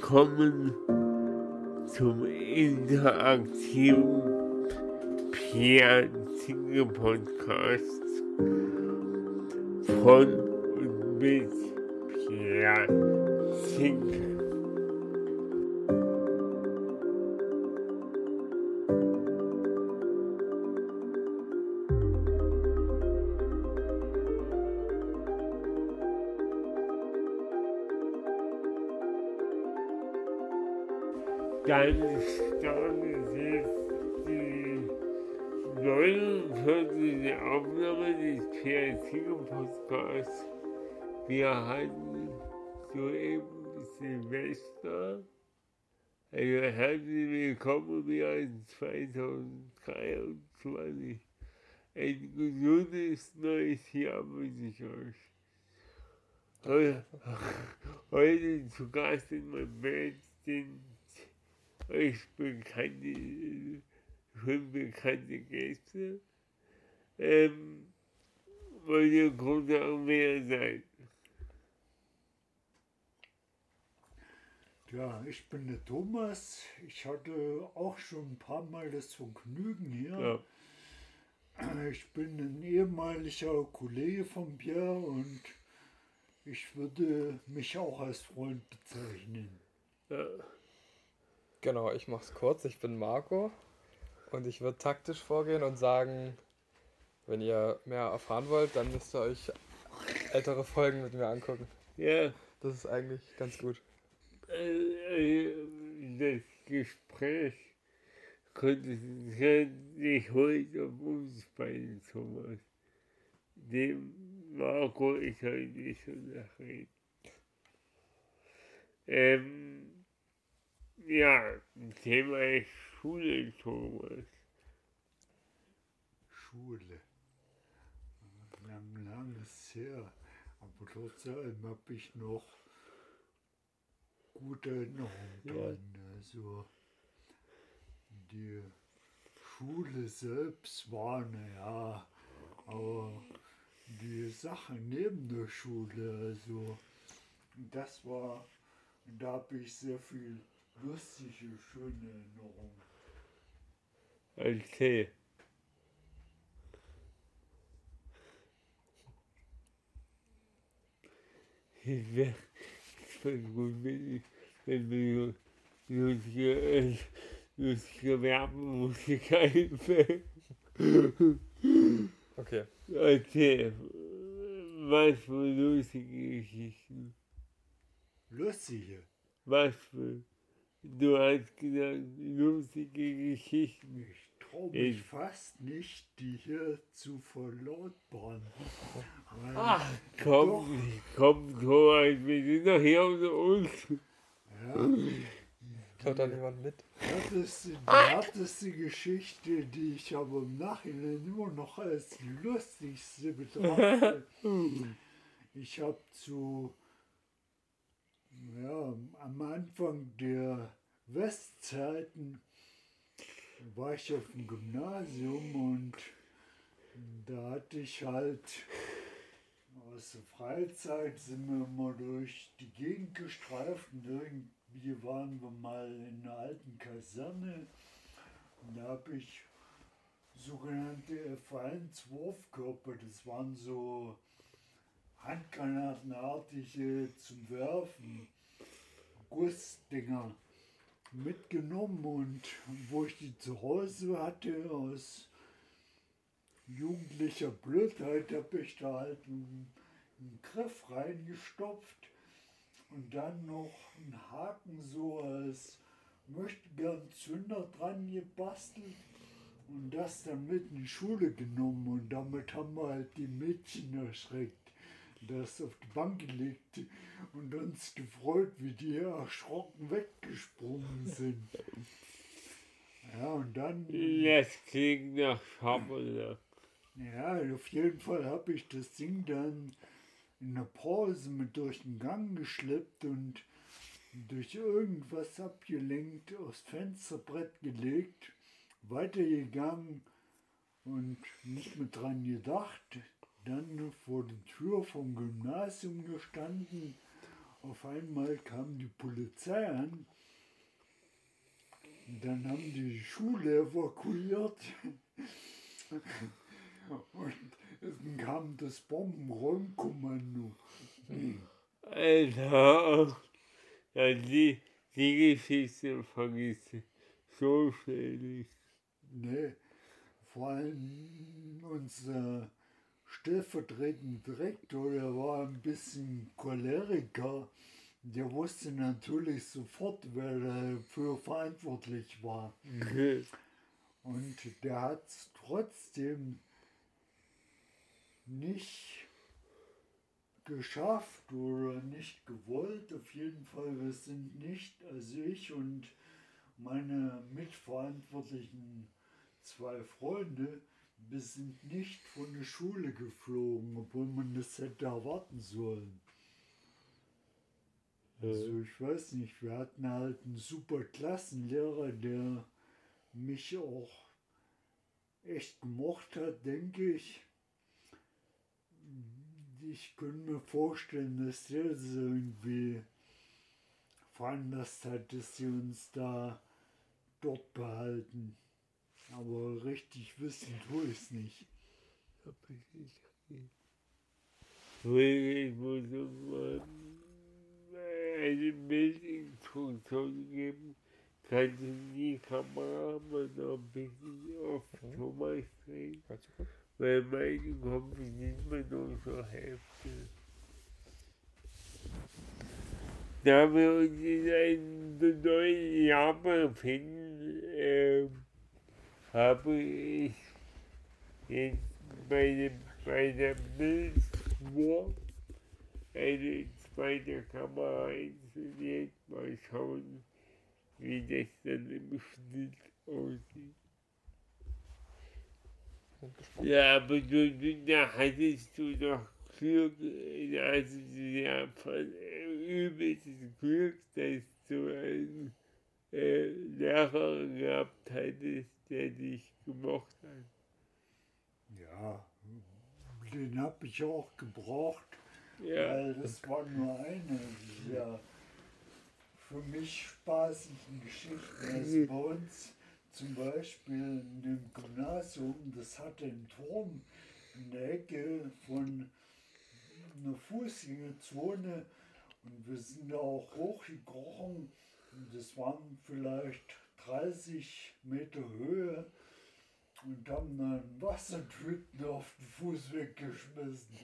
willkommen zum interaktiven Pierre Podcast von Dann startet jetzt die 49. Aufnahme des Kreativen Podcasts. Wir hatten soeben Silvester. Also herzlich willkommen im Jahr 2023. Ein gesundes neues Jahr wünsche ich euch. Heute, heute zu Gast in meinem Bett sind euch bekannte, schon bekannte Gäste. Ähm, ihr kurz auch mehr sein? Ja, ich bin der Thomas. Ich hatte auch schon ein paar Mal das Vergnügen hier. Ja. Ich bin ein ehemaliger Kollege von Pierre und ich würde mich auch als Freund bezeichnen. Ja. Genau, ich mach's kurz. Ich bin Marco und ich würde taktisch vorgehen und sagen, wenn ihr mehr erfahren wollt, dann müsst ihr euch ältere Folgen mit mir angucken. Ja. Das ist eigentlich ganz gut. Äh, das Gespräch konzentriert sich heute auf uns beiden, Thomas. Dem Marco ich heute nicht so nachreden. Ähm, ja, Thema ist Schule, Thomas. Schule. Lang, lang ist her. Aber trotzdem habe ich noch gute Erinnerungen ja. dran. Also die Schule selbst war, naja, aber die Sache neben der Schule, also das war, da habe ich sehr viel lustige, schöne Erinnerung. Okay. Ich wäre gut, wenn, wenn wir lustige, lustige Werbemusik einfällt. Okay. Okay. Was für lustige Geschichten? Lustige? Was für Du hast gesagt, lustige Geschichten. Ich traue mich ich fast nicht, die hier zu verlautbaren. Ach, komm, komm, Thomas, wir sind doch hier unter uns. Ja. Schaut da niemand mit? Das ist die härteste Geschichte, die ich aber im Nachhinein immer noch als lustigste betrachte. ich habe zu ja, am Anfang der Westzeiten war ich auf dem Gymnasium und da hatte ich halt aus der Freizeit sind wir immer durch die Gegend gestreift und irgendwie waren wir mal in einer alten Kaserne. Und da habe ich sogenannte F1 Wurfkörper, das waren so handgranatenartige zum Werfen Gussdinger mitgenommen und wo ich die zu Hause hatte, aus jugendlicher Blödheit, habe ich da halt einen, einen Griff reingestopft und dann noch einen Haken so als möchte gern Zünder dran gebastelt und das dann mit in die Schule genommen und damit haben wir halt die Mädchen erschreckt das auf die Bank gelegt und uns gefreut, wie die erschrocken weggesprungen sind. Ja, und dann. Das klingt nach Schabberle. Ja, auf jeden Fall habe ich das Ding dann in der Pause mit durch den Gang geschleppt und durch irgendwas abgelenkt aufs Fensterbrett gelegt, weitergegangen und nicht mehr dran gedacht, dann vor der Tür vom Gymnasium gestanden auf einmal kam die Polizei an. Dann haben die die Schule evakuiert. Und dann kam das Bombenräumkommando. Alter, ja, die, die Geschichte vergisst so schnell nicht. Nee, vor allem unser stellvertretender Direktor, der war ein bisschen Choleriker. Der wusste natürlich sofort, wer dafür verantwortlich war. Und der hat es trotzdem nicht geschafft oder nicht gewollt. Auf jeden Fall, wir sind nicht, also ich und meine mitverantwortlichen zwei Freunde, wir sind nicht von der Schule geflogen, obwohl man das hätte erwarten sollen. Also ich weiß nicht, wir hatten halt einen super Klassenlehrer, der mich auch echt gemocht hat, denke ich. Ich könnte mir vorstellen, dass der das irgendwie veranlasst hat, dass sie uns da dort behalten. Aber richtig wissen tue ich es nicht. Ich muss mal eine Bildinstruktion geben. Kannst du die Kamera mal noch ein bisschen auf Thomas drehen? Weil meine kommt nicht mehr nur zur Hälfte. Da wir uns in einem neuen Jahr befinden, ähm, habe ich jetzt meine, bei der Bildspur eine zweite Kamera installiert. Mal schauen, wie das dann im Schnitt aussieht. Ja, aber du, du, da hattest du doch Glück, also ja, von äh, übelstes Glück, dass du einen äh, Lehrer gehabt hattest, der dich gemocht hat. Ja, den habe ich auch gebraucht, Ja, weil das war nur eine dieser für mich spaßigen Geschichten. Also bei uns zum Beispiel in dem Gymnasium, das hatte einen Turm in der Ecke von einer Fußgängerzone und wir sind da auch hochgekrochen und das waren vielleicht 30 Meter Höhe und haben dann Wassertüten auf den Fußweg geschmissen.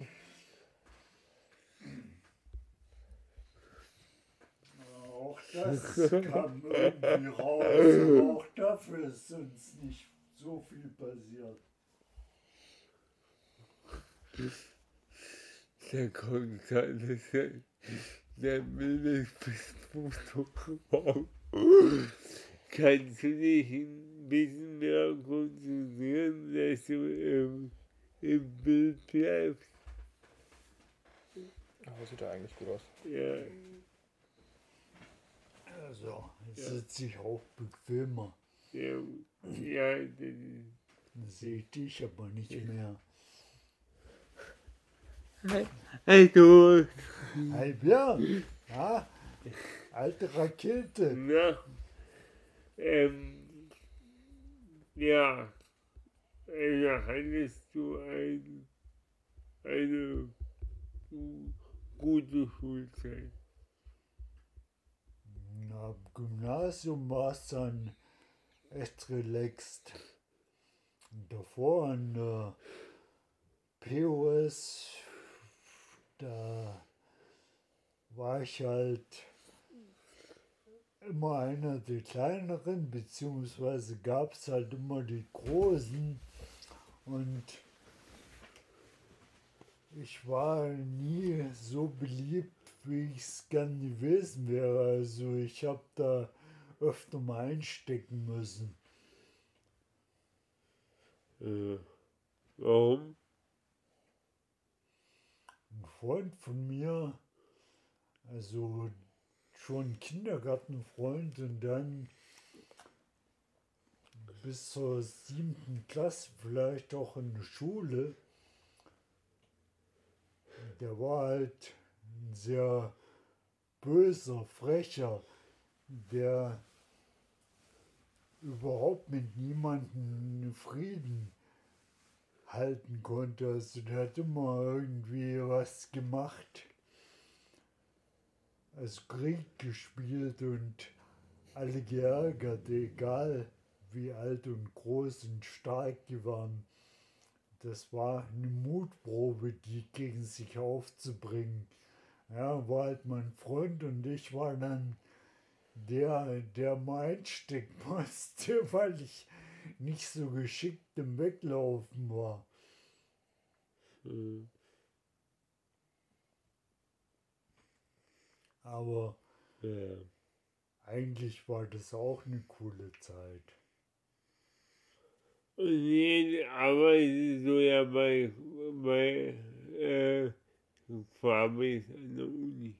Auch das kam irgendwie raus, aber auch dafür ist uns nicht so viel passiert. der kommt sein. Der Mindestfoto raus. Kannst du dich ein bisschen mehr konzentrieren, dass du im, im Bild bleibst? Aber sieht ja eigentlich gut aus. Ja. Also, es Ja. sitze ich auch bequemer. Ja, ja, das ist, Dann sehe ich dich aber nicht mehr. hey du, Hey Björn, ja? alte Rakete. na, ähm, ja, also hattest du ein, eine gu- gute Schulzeit. Na, Gymnasium war es dann echt relaxed. Davor an der POS, da war ich halt immer einer der kleineren, beziehungsweise gab es halt immer die großen. Und ich war nie so beliebt, wie ich es gern gewesen wäre. Also ich habe da öfter mal einstecken müssen. Äh, warum? Ein Freund von mir, also schon Kindergartenfreund und dann bis zur siebten Klasse vielleicht auch in der Schule. Der war halt ein sehr böser, frecher, der überhaupt mit niemandem Frieden halten konnte. Also der hat immer irgendwie was gemacht. Also Krieg gespielt und alle geärgert, egal wie alt und groß und stark die waren. Das war eine Mutprobe, die gegen sich aufzubringen. Ja, war halt mein Freund und ich war dann der, der mal einstecken musste, weil ich nicht so geschickt im Weglaufen war. Mhm. Aber Ja. eigentlich war das auch eine coole Zeit. Jetzt arbeitest du ja bei, bei äh, Fabis an der Uni.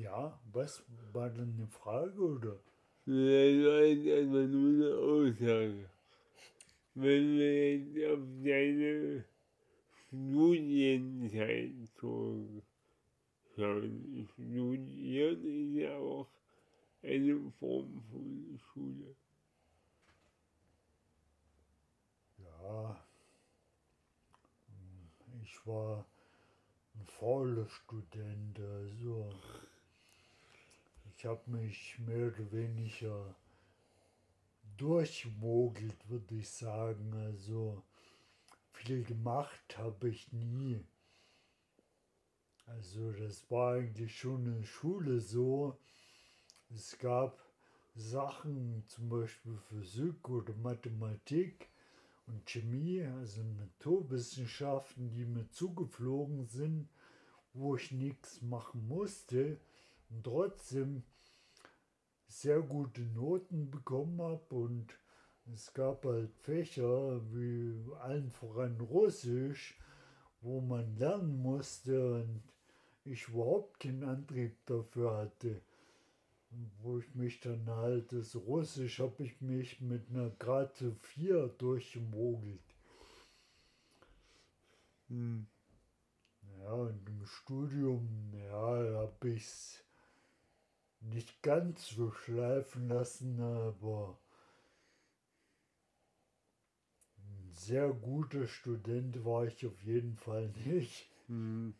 Ja, was war denn eine Frage oder? Das war jetzt einfach nur eine Aussage. Wenn wir jetzt auf deine Studienzeit zurückschauen. Studieren ist ja auch eine Form von Schule. Ja, ich war ein fauler Student, also ich habe mich mehr oder weniger durchmogelt, würde ich sagen. Also viel gemacht habe ich nie. Also das war eigentlich schon in der Schule so. Es gab Sachen, zum Beispiel Physik oder Mathematik und Chemie, also Naturwissenschaften, die mir zugeflogen sind, wo ich nichts machen musste und trotzdem sehr gute Noten bekommen habe und es gab halt Fächer wie allen voran Russisch, wo man lernen musste und ich überhaupt keinen Antrieb dafür hatte. Wo ich mich dann halt, das Russisch habe ich mich mit einer Grade 4 durchgemogelt. Hm. Ja, und im Studium, ja, habe ich es nicht ganz so schleifen lassen, aber ein sehr guter Student war ich auf jeden Fall nicht. Hm.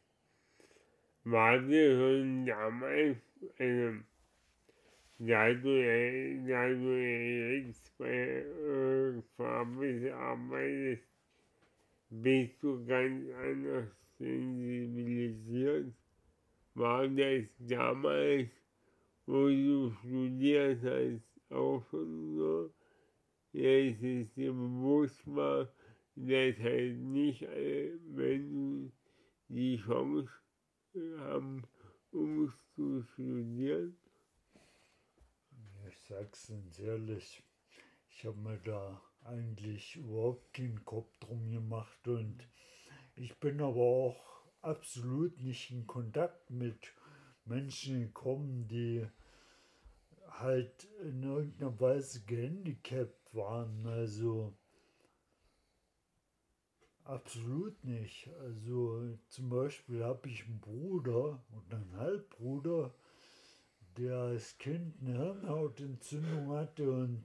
War dir schon damals, also, da du, da jetzt bei äh, arbeitest, bist du ganz anders sensibilisiert. War das damals, wo du studiert hast, auch schon so, dass es dir bewusst war, dass halt nicht alle Menschen die Chance haben, um zu studieren? Ich sag's ganz ehrlich, ich habe mir da eigentlich überhaupt keinen Kopf drum gemacht und ich bin aber auch absolut nicht in Kontakt mit Menschen gekommen, die halt in irgendeiner Weise gehandicapt waren. Also absolut nicht. Also zum Beispiel habe ich einen Bruder und einen Halbbruder, der als Kind eine Hirnhautentzündung hatte und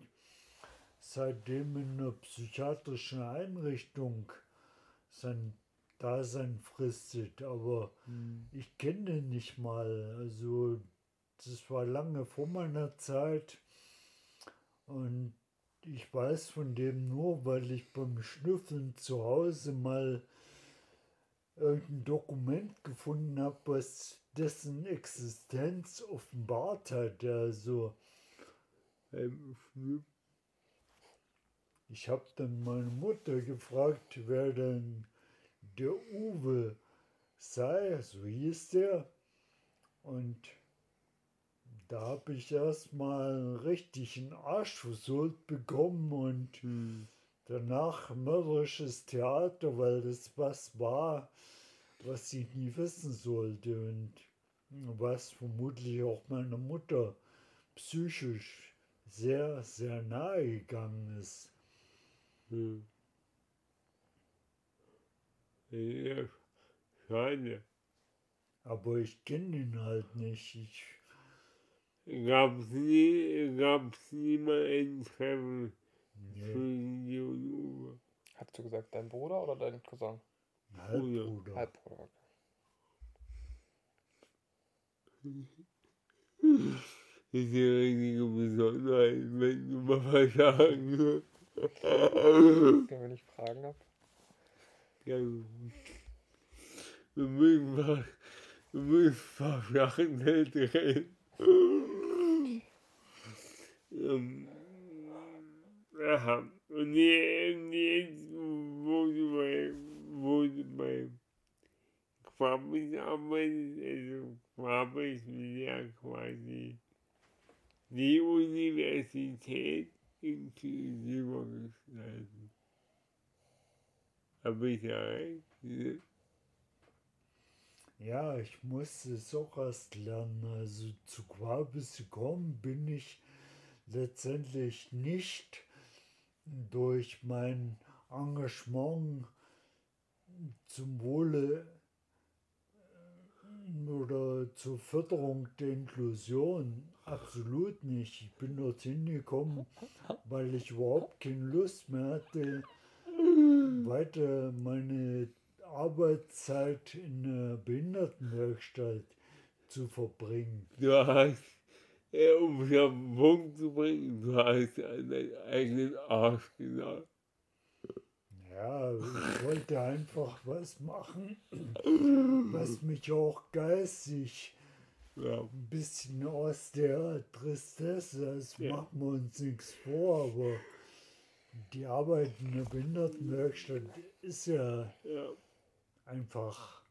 seitdem in einer psychiatrischen Einrichtung sein Dasein fristet. Aber ich kenne den nicht mal. Also das war lange vor meiner Zeit und ich weiß von dem nur, weil ich beim Schnüffeln zu Hause mal irgendein Dokument gefunden habe, was dessen Existenz offenbart hat. Also Beim Schnüpp ich habe dann meine Mutter gefragt, wer denn der Uwe sei, so hieß der. Und da habe ich erstmal einen Arsch versohlt bekommen und hm. danach mörderisches Theater, weil das was war, was ich nie wissen sollte und was vermutlich auch meiner Mutter psychisch sehr, sehr nahe gegangen ist. Hm. Ja, schade. Aber ich kenne ihn halt nicht. Ich, Gab es nie, gab's nie mal ein Treffen nee, zwischen dir und Uwe? Hast du gesagt, dein Bruder oder dein Cousin? Halbbruder. Halbbruder. okay. Das ist die richtige Besonderheit, wenn du mal was sagen würdest. Wenn ich Fragen habe. Ja, wir müssen was, wir müssen was Sachen drehen. Ähm, aha, und jetzt, bei, wo du bei Quabbis arbeitest, also Quabbis ist ja quasi die Universität inklusive gestalten. Habe ich ja recht? ne? Ja, ich musste erst lernen. Also zu Quabis gekommen bin ich letztendlich nicht durch mein Engagement zum Wohle äh, oder zur Förderung der Inklusion. Absolut nicht. Ich bin dorthin gekommen, weil ich überhaupt keine Lust mehr hatte, weiter meine Arbeitszeit in einer Behindertenwerkstatt zu verbringen. Hast, äh, um es auf den Punkt zu bringen, du hast an deinen eigenen Arsch gesagt. Ja, ich wollte einfach was machen, was mich auch geistig Ja, ein bisschen aus der Tristesse, das Ja. machen wir uns nichts vor, aber die Arbeit in der Behindertenwerkstatt ist ja ja, einfach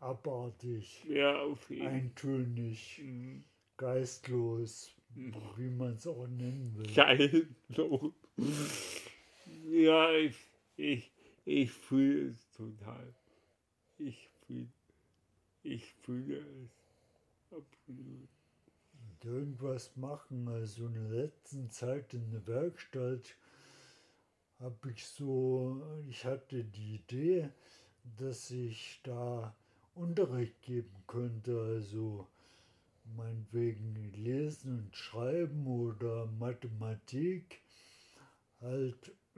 abartig, ja, Fall. eintönig, Mhm. Geistlos, wie man es auch nennen will. Geil. So. Ja, ich, ich, ich fühle es total. Ich fühle, ich fühle es. Absolut. Und irgendwas machen. Also in der letzten Zeit in der Werkstatt habe ich so, ich hatte die Idee, dass ich da Unterricht geben könnte, also meinetwegen Lesen und Schreiben oder Mathematik, halt,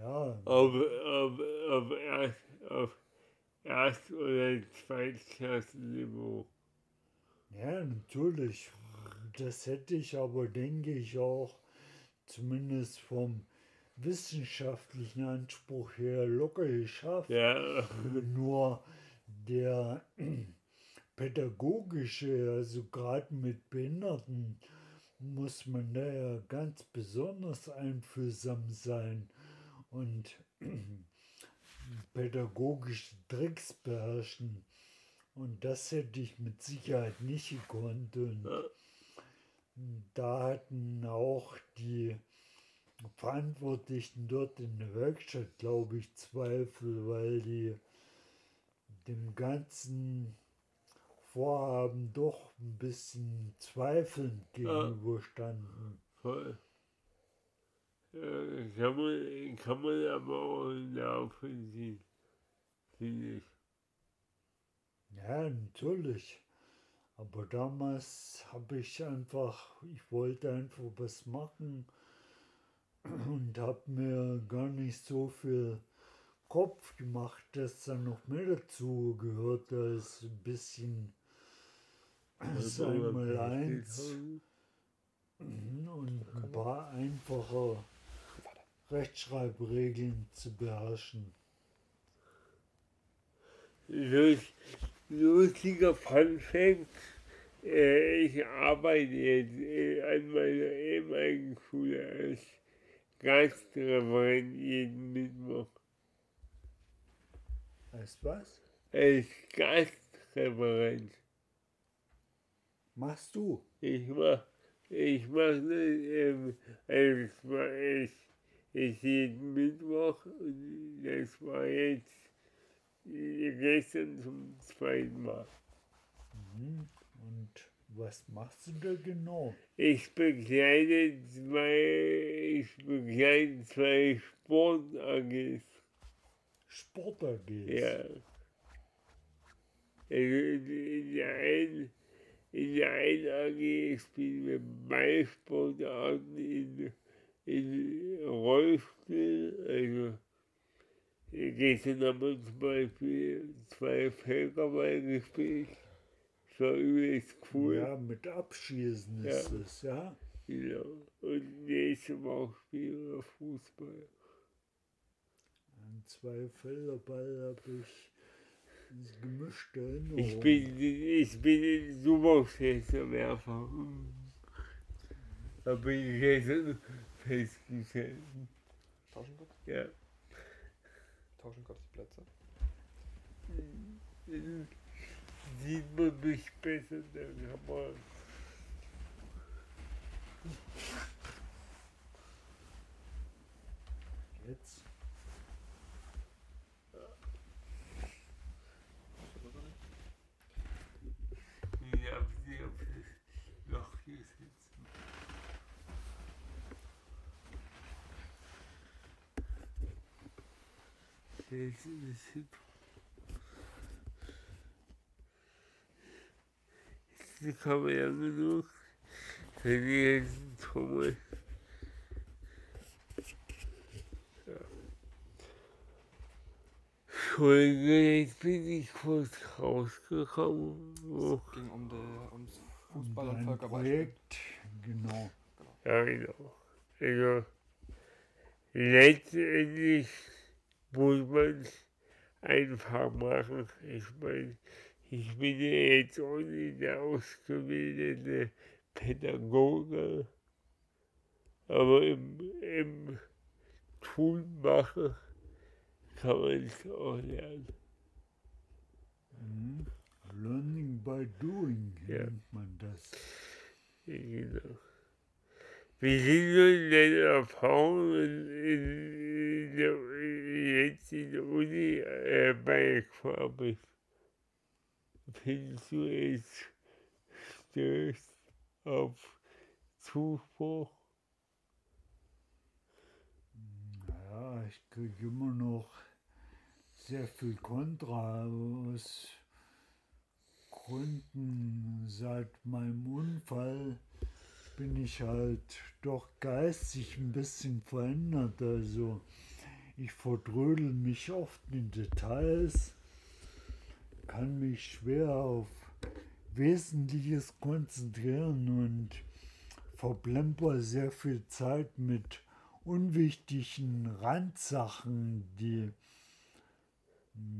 ja, Auf, auf, auf, erst, auf Erst- oder Zweitklassenniveau. Ja, natürlich. Das hätte ich aber, denke ich, auch zumindest vom wissenschaftlichen Anspruch her locker geschafft. Ja, Nur der pädagogische, also gerade mit Behinderten, muss man da ja ganz besonders einfühlsam sein und pädagogische Tricks beherrschen. Und das hätte ich mit Sicherheit nicht gekonnt. Und da hatten auch die Verantwortlichen dort in der Werkstatt, glaube ich, Zweifel, weil die dem ganzen Vorhaben doch ein bisschen zweifelnd gegenüberstanden. voll. Ja, kann, man, kann man aber auch nachvollziehen, finde ich. Ja, natürlich. Aber damals habe ich einfach, ich wollte einfach was machen und habe mir gar nicht so viel Kopf gemacht, dass da noch mehr dazu gehört als ein bisschen einmal man eins versteht und ein paar einfache Rechtschreibregeln zu beherrschen. Lust, lustiger Fun Fact. Äh, ich arbeite jetzt äh, an meiner ehemaligen Schule als Gastreferent jeden Mittwoch. Weißt was? Als Gastreferent. Machst du? Ich mach, ich mach das, ähm, es war es ist jeden Mittwoch und das war jetzt äh, gestern zum zweiten Mal. Mhm. Und Was machst du da genau? Ich begleite zwei, ich begleite zwei Sport-AGs. Sport AGs? Ja. Also der einen, in der einen AG spielen wir Ballsportarten in, in Rollstuhl, also gestern haben wir zum Beispiel zwei Völkerball gespielt. Das war übelst cool. Ja, mit Abschießen ist Ja. es, ja. Genau. Und nächste Woche spielen wir Fußball. An zwei Felderball habe ich gemischte Erinnerungen. Ich bin, ich bin ein super Werfer. Da bin ich gestern festgestellt. Tauschen kurz? Ja. Tauschen kurz die Plätze. Sieht man mich besser, dann kann man. Jetzt? Ja, wie auf das Loch hier sitzen. Das ist bisschen. Jetzt kann man ja genug für die ganzen Trommeln. Ja. Entschuldige, jetzt bin ich kurz rausgekommen. Oh. Es ging um die, ums Fußball und Völkerball. Projekt, genau. Ja, genau. Also, letztendlich muss man es einfach machen. Ich meine, ich bin ja jetzt auch nicht der ausgebildete Pädagoge, aber im, im Tun machen kann man es auch lernen. Mhm. Learning by doing Ja. nennt man das. Genau. Wie sind nun deine Erfahrungen in, der, Uni äh, bei Quabis? Findest du es stößt auf Zuspruch? Ja, ich kriege immer noch sehr viel Kontra aus Gründen seit meinem Unfall bin ich halt doch geistig ein bisschen verändert. Also ich verdrödel mich oft in Details, kann mich schwer auf Wesentliches konzentrieren und verplemper sehr viel Zeit mit unwichtigen Randsachen, die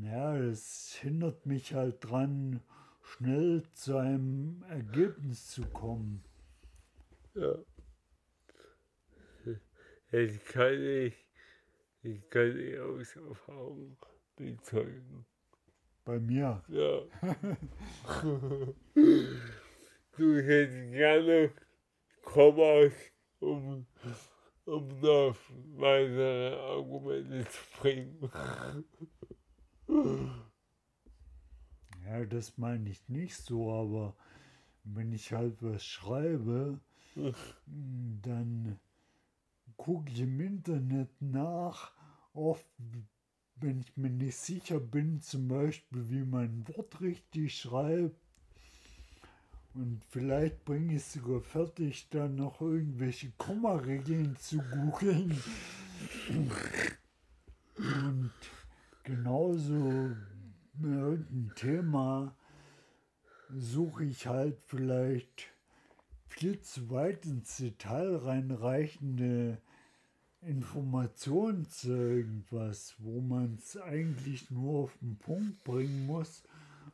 ja, das hindert mich halt dran, schnell zu einem Ergebnis zu kommen. Ja. Das kann ich, ich kann ich aus Erfahrung bezeugen. Bei mir. Ja. du hättest gerne Kommas, um, um noch weitere Argumente zu bringen. Ja, das meine ich nicht so, aber wenn ich halt was schreibe, dann gucke ich im Internet nach, oft wenn ich mir nicht sicher bin, zum Beispiel, wie man ein Wort richtig schreibt. Und vielleicht bringe ich es sogar fertig, dann noch irgendwelche Kommaregeln zu googeln. Und genauso bei irgendeinem Thema suche ich halt vielleicht viel zu weit ins Detail reinreichende Informationen zu irgendwas, wo man es eigentlich nur auf den Punkt bringen muss.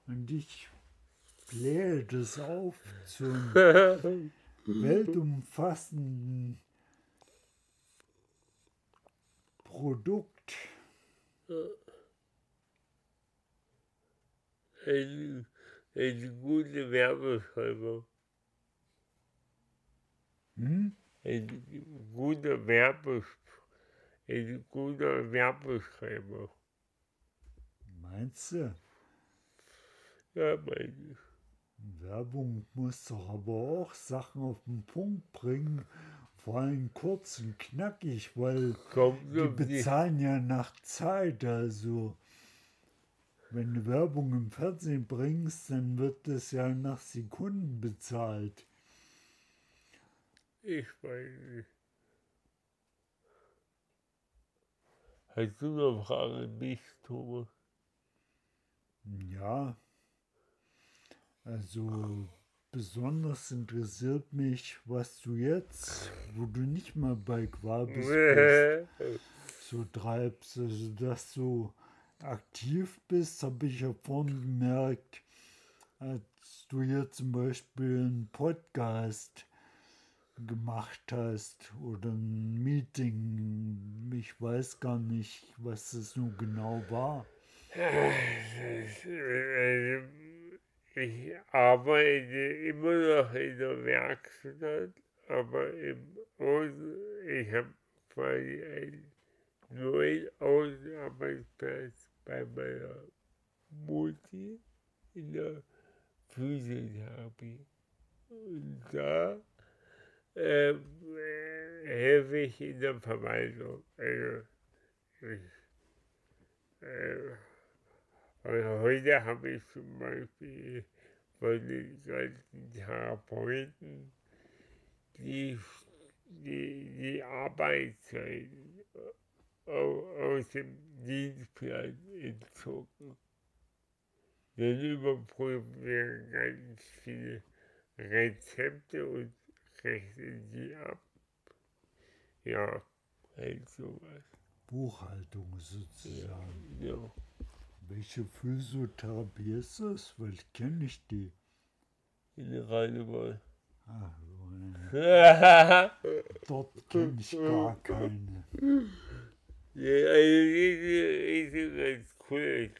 Und ich blähe das auf zum weltumfassenden Produkt. Ein, ein guter Werbeschreiber. Hm? Ein guter Werbes, ein guter Werbeschreiber. Meinst du? Ja, meine ich. Werbung muss doch aber auch Sachen auf den Punkt bringen, vor allem kurz und knackig, weil Kommt die um die, bezahlen ja nach Zeit. Also, wenn du Werbung im Fernsehen bringst, dann wird das ja nach Sekunden bezahlt. Ich weiß nicht. Hast du noch Fragen an mich, Thomas? Ja, also besonders interessiert mich, was du jetzt, wo du nicht mal bei Quabis bist, so treibst. Also, dass du aktiv bist, habe ich ja vorhin gemerkt, als du hier zum Beispiel einen Podcast gemacht hast oder ein Meeting. Ich weiß gar nicht, was das nun genau war. Ich arbeite immer noch in der Werkstatt, aber im ich habe einen neuen Außenarbeitsplatz bei meiner Mutti in der Physiotherapie. Und da äh, helfe ich in der Verwaltung. Also, ich, äh, und heute habe ich zum Beispiel von den ganzen Therapeuten die, die, die Arbeitszeit au- aus dem Dienstplan entzogen. Dann überprüfen wir ganz viele Rezepte und rechnen die ab. Ja, halt sowas. Buchhaltung sozusagen. Ja. Welche Physiotherapie ist das? Weil ich kenne nicht die. Ah, äh, ja, dort kenne ich gar keine. also diese ist ganz cool.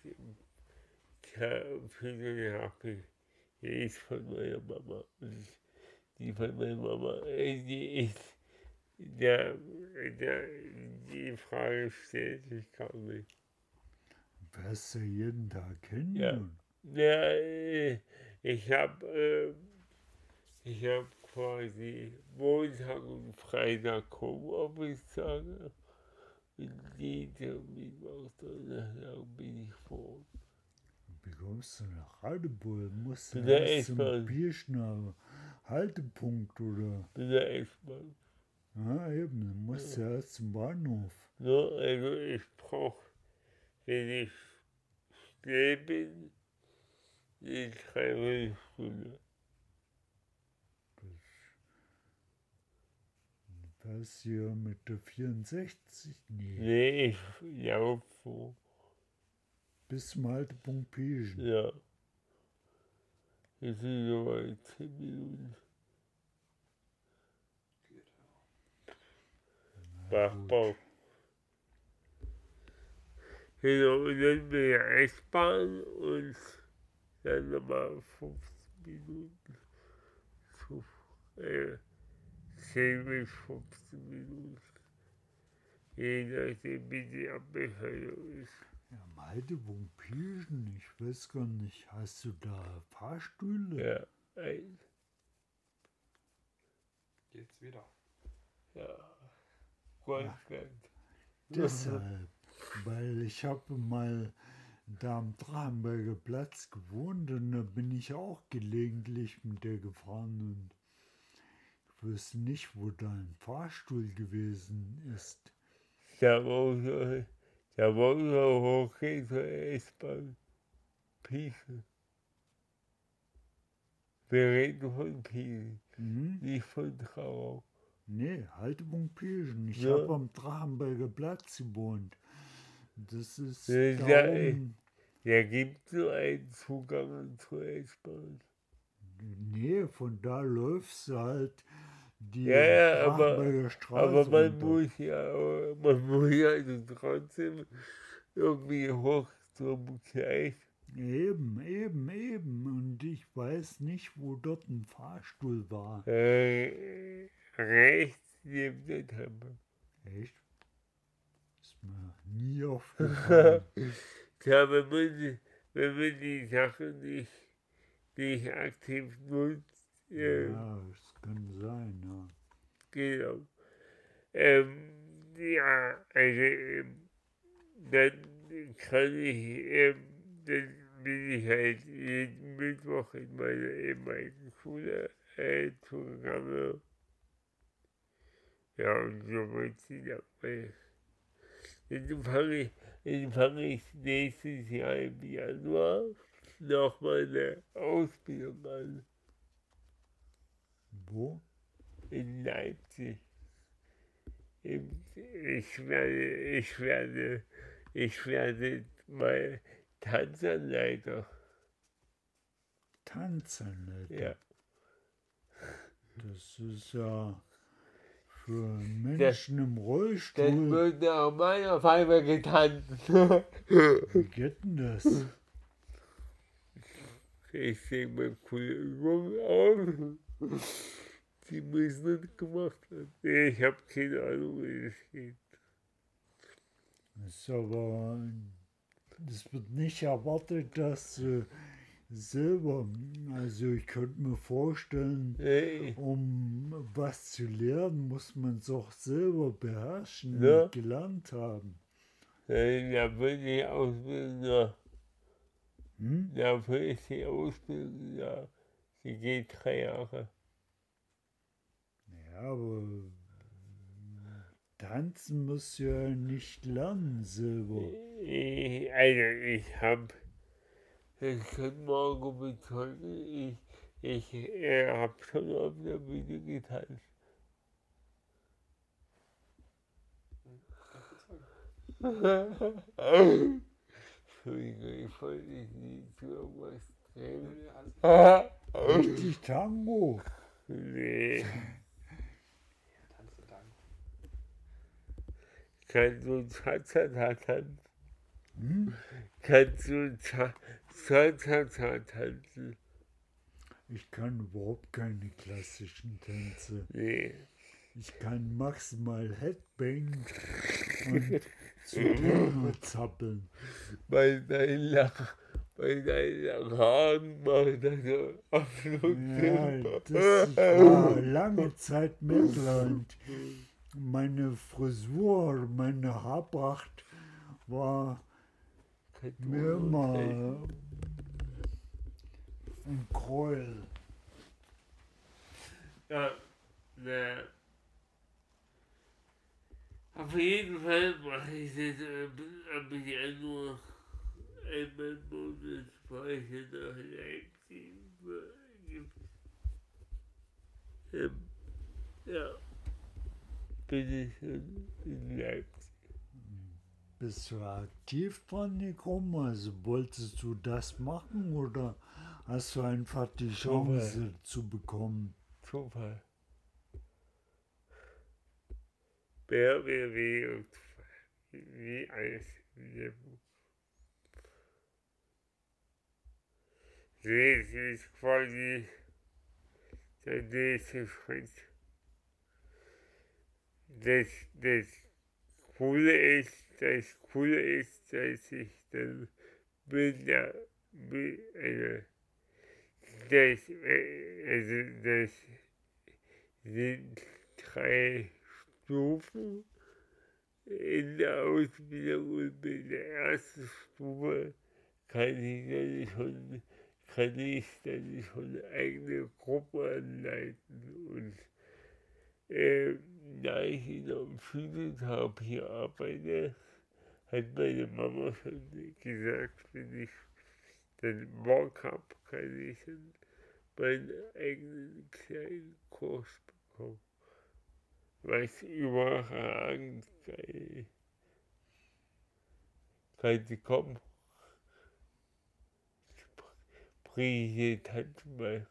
Physiotherapie. Die ist von meiner Mama. Und die von meiner Mama, die ist, der, der, die Frage stellt sich kaum nicht. Wirst du jeden Tag hin? Ja. Ja, äh, ich habe äh, ich hab quasi Montag und Freitag Homeoffice-Tage. Und Dienstag, Mittwoch, Donnerstag bin ich vor. Wie kommst du nach Radebeul? Musst du erst zum S-Bahn. Haltepunkt oder? Bin der S-Bahn. Ja, eben, du musst ja erst zum Bahnhof. Ne? Also ich brauche, wenn ich schnell bin, die Dreiviertelstunde. Was hier mit der 64? Nee, Nee, ich laufe so. bis zum Haltepunkt Pieschen. Ja. Das sind so mal 10 Minuten. Bachbau. Genau, und dann bin ich S-Bahn und dann nochmal 15 Minuten. Zu, äh, 10 bis 15 Minuten. Je nachdem, wie die Abbehaltung ist. Ja, am Haltepunkt Pieschen, ich weiß gar nicht, hast du da Fahrstühle? Ja, ein, Geht's wieder. ja. Goldland. Deshalb, weil ich habe mal da am Drachenberger Platz gewohnt und da bin ich auch gelegentlich mit der gefahren und ich wüsste nicht, wo da ein Fahrstuhl gewesen ist. Da war so, da war so hochgehen zur S-Bahn. Pieschen. Wir reden von Pieschen, Mhm. nicht von Trauer. Nee, Haltepunkt Pieschen. Ich Ja. habe am Drachenberger Platz gewohnt. Das ist Ja, da ja, oben. Da gibt nur einen Zugang zur S-Bahn. Nee, von da läufst du halt die Ja, ja, aber- Aber man runter. muss ja, man muss ja also trotzdem irgendwie hoch zum Gleis. Eben, eben, eben. Und ich weiß nicht, wo dort ein Fahrstuhl war. Äh, rechts neben der Treppe. Echt? Ist mir nie aufgefallen. Ja, wenn man, wenn man die Sachen nicht nicht aktiv nutzt. Äh, Ja, kann sein, ja. Genau. Ähm, ja, also, ähm, dann kann ich, ähm, dann bin ich halt jeden Mittwoch in meiner ehemaligen Schule äh, zugegangen. Ja, und so wird sie dabei. Dann fange ich, dann fange ich nächstes Jahr im Januar noch meine Ausbildung an Wo? in Leipzig. Im- Ich werde, ich werde, ich werde mal Tanzanleiter. Tanzen. Ja. Das ist ja für Menschen im Dann Rollstuhl. wird auf meiner Pfeife getanzt. Wie geht denn das? Ich sehe mal coole Übungen auf. Die müssen nicht gemacht werden. Ich habe keine Ahnung, wie das geht. Das aber. Es wird nicht erwartet, dass du selber. Also, ich könnte mir vorstellen, Nee, um was zu lernen, muss man es auch selber beherrschen Ja. und gelernt haben. nee, da die Ausbildung da. Hm? Dafür ist die Ausbildung da. Die geht drei Jahre. Ja, aber tanzen musst du ja nicht lernen selber. Ich, also ich habe, ich kann morgen bezeugen, ich, ich äh, habe schon auf der Bühne getanzt. Entschuldigung, ich wollte dich nicht zu irgendwas drehen. Richtig Tango. Nee, kannst du Cha-Cha-Cha tanzen? Hm? Kannst du Cha-Cha-Cha tanzen? Ich kann überhaupt keine klassischen Tänze. Nee. Ich kann maximal Headbang und zu zappeln. bei deinen Lach, bei deinen Lachhaaren macht das so absolut Ja, das ich war lange Zeit und meine Frisur, meine Haarpracht war mir immer ein Gräuel. Ja, ne. Auf jeden Fall mache ich das äh, ab Januar einmal dann nach Leipzig. Ähm, ja, bin ich schon in Leipzig. Bist du aktiv dran gekommen? Also wolltest du das machen oder hast du einfach die Chance zu bekommen? Zufall. Wer, wer, wer und wie alles im Leben. Das ist quasi der nächste Schritt. Das, das Coole ist, das Coole ist, dass ich dann mit mit einer, das, also das sind drei Stufen in der Ausbildung und in der ersten Stufe kann ich dann schon, kann ich dann schon eigene Gruppen anleiten und äh, da ich in der Physiotherapie arbeite, hat meine Mama schon gesagt, wenn ich den Bock habe, kann ich dann meinen eigenen kleinen Kurs bekommen. Was überragend geil. Kann sie kommen? Tante bei.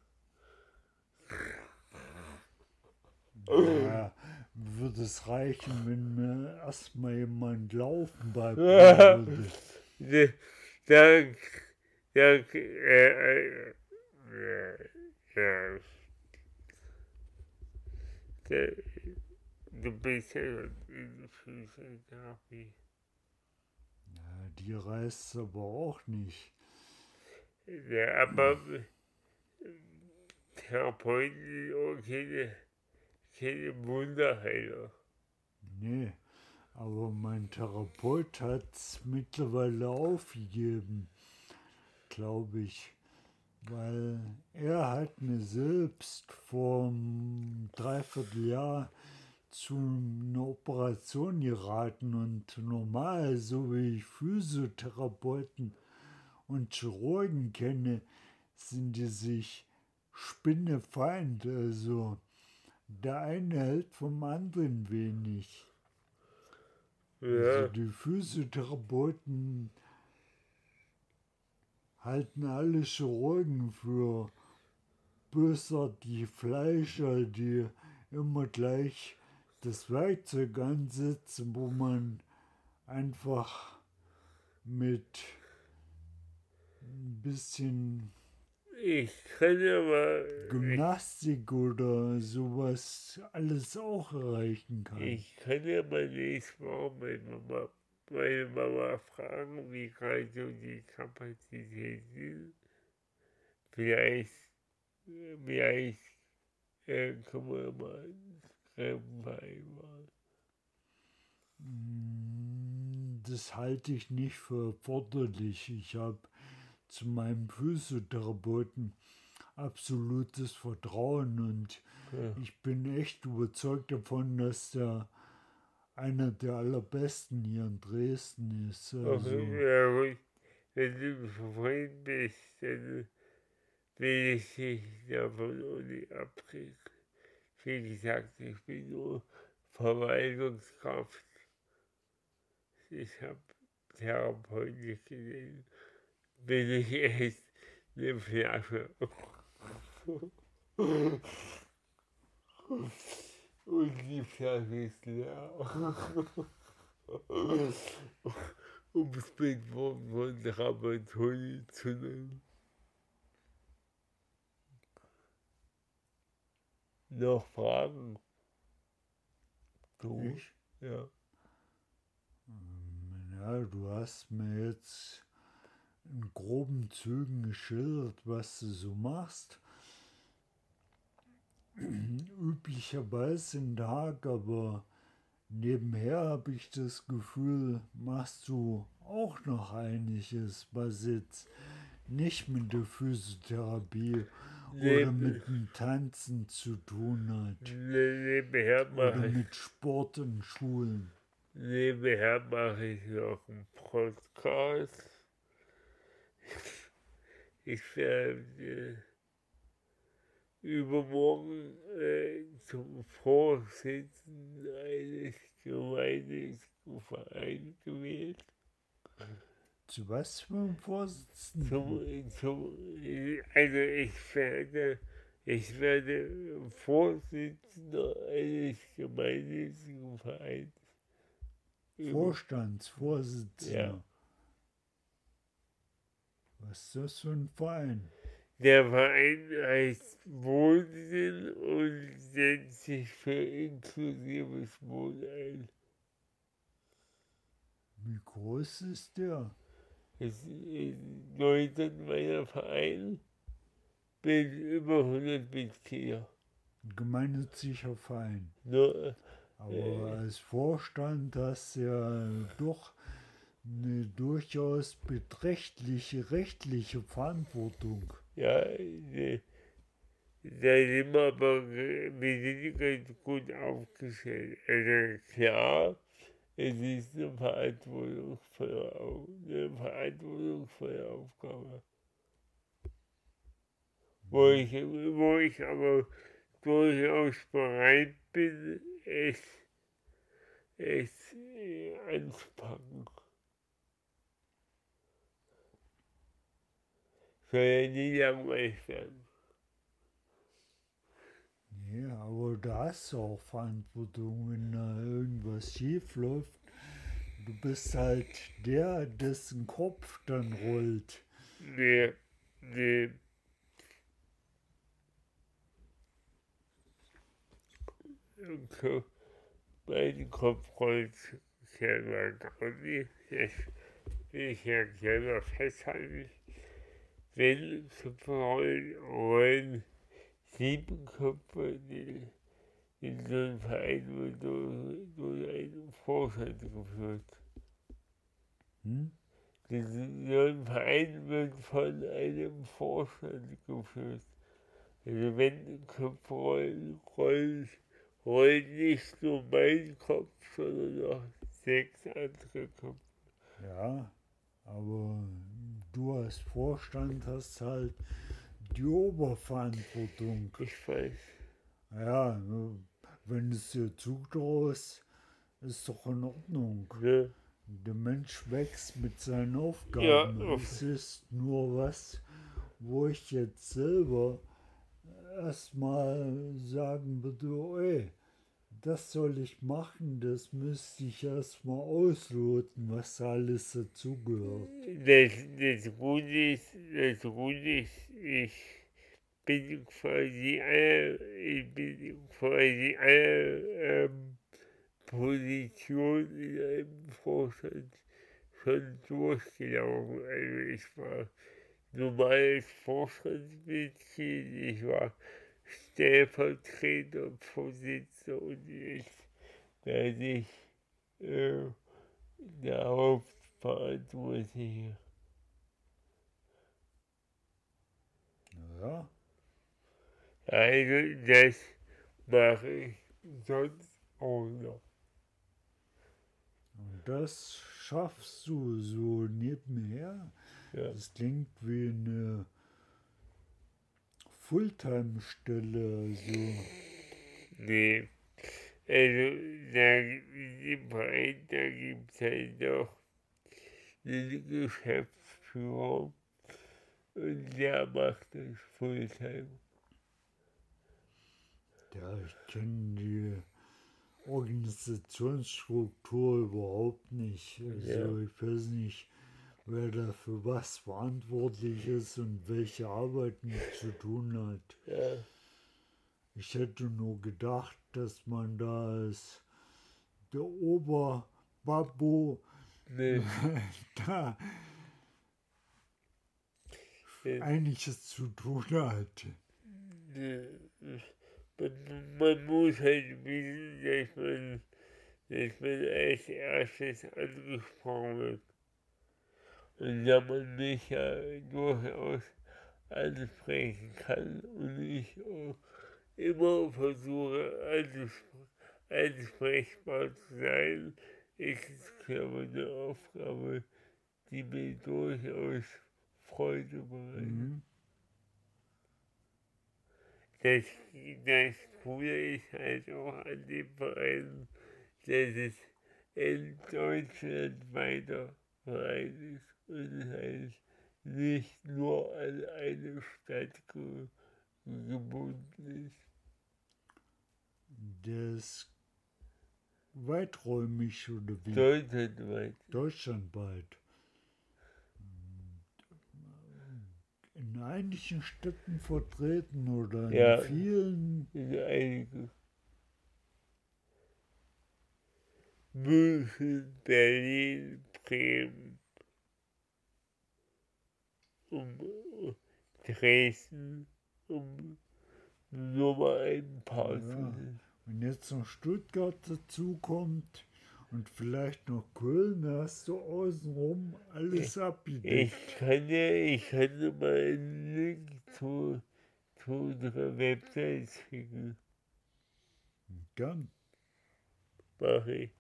Ja, würde es reichen, wenn mir erstmal jemand laufen beibringen würde. Dank, dank, äh, äh, ja. Der, du bist ja in Physiotherapie. Ja, die reißt aber auch nicht. Ja, aber Therapeuten sind auch keine, keine Wunderheiler. Nee, aber mein Therapeut hat es mittlerweile aufgegeben, glaube ich. Weil er hat mir selbst vor einem Dreivierteljahr zu einer Operation geraten und normal, so wie ich Physiotherapeuten und Chirurgen kenne, sind die sich Spinnefeind. Also der eine hält vom anderen wenig. Ja, Also die Physiotherapeuten halten alle Chirurgen für bösartige Fleischer, die immer gleich das Werkzeug ansetzen, wo man einfach mit ein bisschen ich kann aber, ich, Gymnastik oder sowas alles auch erreichen kann. ich kann ja mal nächstes Mal meine Mama, meine Mama fragen, wie gerade so die Kapazität ist. Vielleicht, vielleicht äh, können wir mal Treffen vereinbaren. Mm, Das halte ich nicht für erforderlich. Ich habe zu meinem Physiotherapeuten absolutes Vertrauen und Ja. ich bin echt überzeugt davon, dass der einer der allerbesten hier in Dresden ist. Also, Okay, ja. Wenn du zufrieden bist, dann will ich dich davon nicht abbringen. Wie gesagt, ich bin nur Verwaltungskraft. Ich habe Therapeuten gesehen. Bin ich echt eine Flasche. Und die Flasche ist leer. um es mit Worten von Dramaturgie zu nennen. Noch Fragen? Du? ich? Ja. Ja, du hast mir jetzt in groben Zügen geschildert, was du so machst. Üblicherweise in Tag, aber nebenher habe ich das Gefühl, machst du auch noch einiges, was jetzt nicht mit der Physiotherapie oder Neben- mit dem Tanzen zu tun hat. Ne- Nebenher Oder mache ich, mit Sport in Schulen. nebenher mache ich noch einen Podcast. Ich werde übermorgen äh, zum Vorsitzenden eines Gemeindevereins gewählt. Zu was für einem Vorsitzenden? Zum, zum, also ich werde, ich werde Vorsitzender eines gemeinnützigen Vereins. Vorstandsvorsitzender. Ja. Was ist das für ein Verein? Der Verein heißt Wohnsinn und setzt sich für inklusives Wohnen ein. Wie groß ist der? Es ist meiner Verein mit über 100 Mitglieder. Ein gemeinnütziger Verein. Nur, Aber Äh. als Vorstand hast du ja doch eine durchaus beträchtliche rechtliche Verantwortung. Ja, äh, da sind wir aber, wir sind ganz gut aufgestellt. Also klar, es ist eine verantwortungsvolle, eine verantwortungsvolle Aufgabe. Wo ich, wo ich aber durchaus bereit bin, es, es anzupacken. Soll ja nie langweilig werden. Ja, aber da hast du auch Verantwortung, wenn da irgendwas schief läuft. Du bist halt der, dessen Kopf dann rollt. Nee, nee. Okay. Mein Kopf rollt selber gar nicht. Das will ich ja selber festhalten. Wenn rollen, rollen sieben Köpfe in, in so einem Verein wird durch, durch einen Vorstand geführt. Hm? So ein Verein wird von einem Vorstand geführt. Also wenn Köpfe rollen, rollen, rollen nicht nur mein Kopf, sondern auch sechs andere Köpfe. Ja, aber du als Vorstand hast halt die Oberverantwortung. Ich weiß. Ja, wenn es dir zutraust, ist doch in Ordnung. Ne? Der Mensch wächst mit seinen Aufgaben. Ja. Es ist nur was, wo ich jetzt selber erstmal sagen würde, ey, das soll ich machen, das müsste ich erstmal ausloten, was da alles dazugehört. Das, das Gute ist, das Gute ist, ich bin quasi alle, ich bin quasi alle ähm, Positionen in einem Vorstand schon durchgelaufen. Also ich war normales Vorstandsmitglied, ich war Stellvertreter, Vorsitzender und jetzt werde ich äh, der Hauptverantwortliche. Ja, Also das mache ich sonst auch noch. und das schaffst du so nebenher. Ja. Das klingt wie eine Fulltime-Stelle. Also, Nee. Also da im Verein, da gibt es halt noch einen Geschäftsführer und der macht das Fulltime. ja, ich kenne die Organisationsstruktur überhaupt nicht. Also Ja. ich weiß nicht, wer da für was verantwortlich ist und welche Arbeiten zu tun hat. Ja, Ich hätte nur gedacht, dass man da als der Oberbabbo nee. da äh, einiges zu tun hat. nee. Man, man muss halt wissen, dass man, dass man als erstes angesprochen wird. Und da man mich ja durchaus ansprechen kann und ich auch immer versuche ansprechbar zu sein, ist es, glaube ich, eine Aufgabe, die mir durchaus Freude bereitet. Mhm. Das, das Coole ist halt auch an dem Verein, dass es ein deutschlandweiter Verein ist und halt nicht nur an eine Stadt ge gebunden ist. Ist weiträumig oder wie? Deutschlandweit. Deutschlandweit. In einigen Städten vertreten oder in Ja. vielen. in einige. München, Berlin, Bremen, um, Dresden, um nur mal ein paar Ja. Wenn jetzt noch Stuttgart dazukommt und vielleicht noch Köln, da hast du außenrum alles abgedeckt. Ich kann dir, ich kann dir mal einen Link zu, zu unserer Website schicken. Gern. Mach ich.